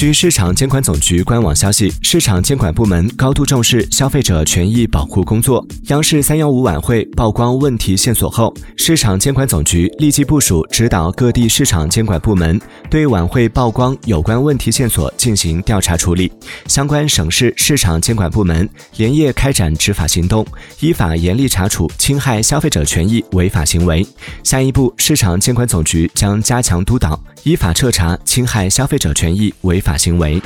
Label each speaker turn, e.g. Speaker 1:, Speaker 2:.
Speaker 1: 据市场监管总局官网消息，市场监管部门高度重视消费者权益保护工作。央视三幺五晚会曝光问题线索后，市场监管总局立即部署指导各地市场监管部门对晚会曝光有关问题线索进行调查处理。相关省市市场监管部门连夜开展执法行动，依法严厉查处侵害消费者权益违法行为。下一步，市场监管总局将加强督导，依法彻查侵害消费者权益违法行为。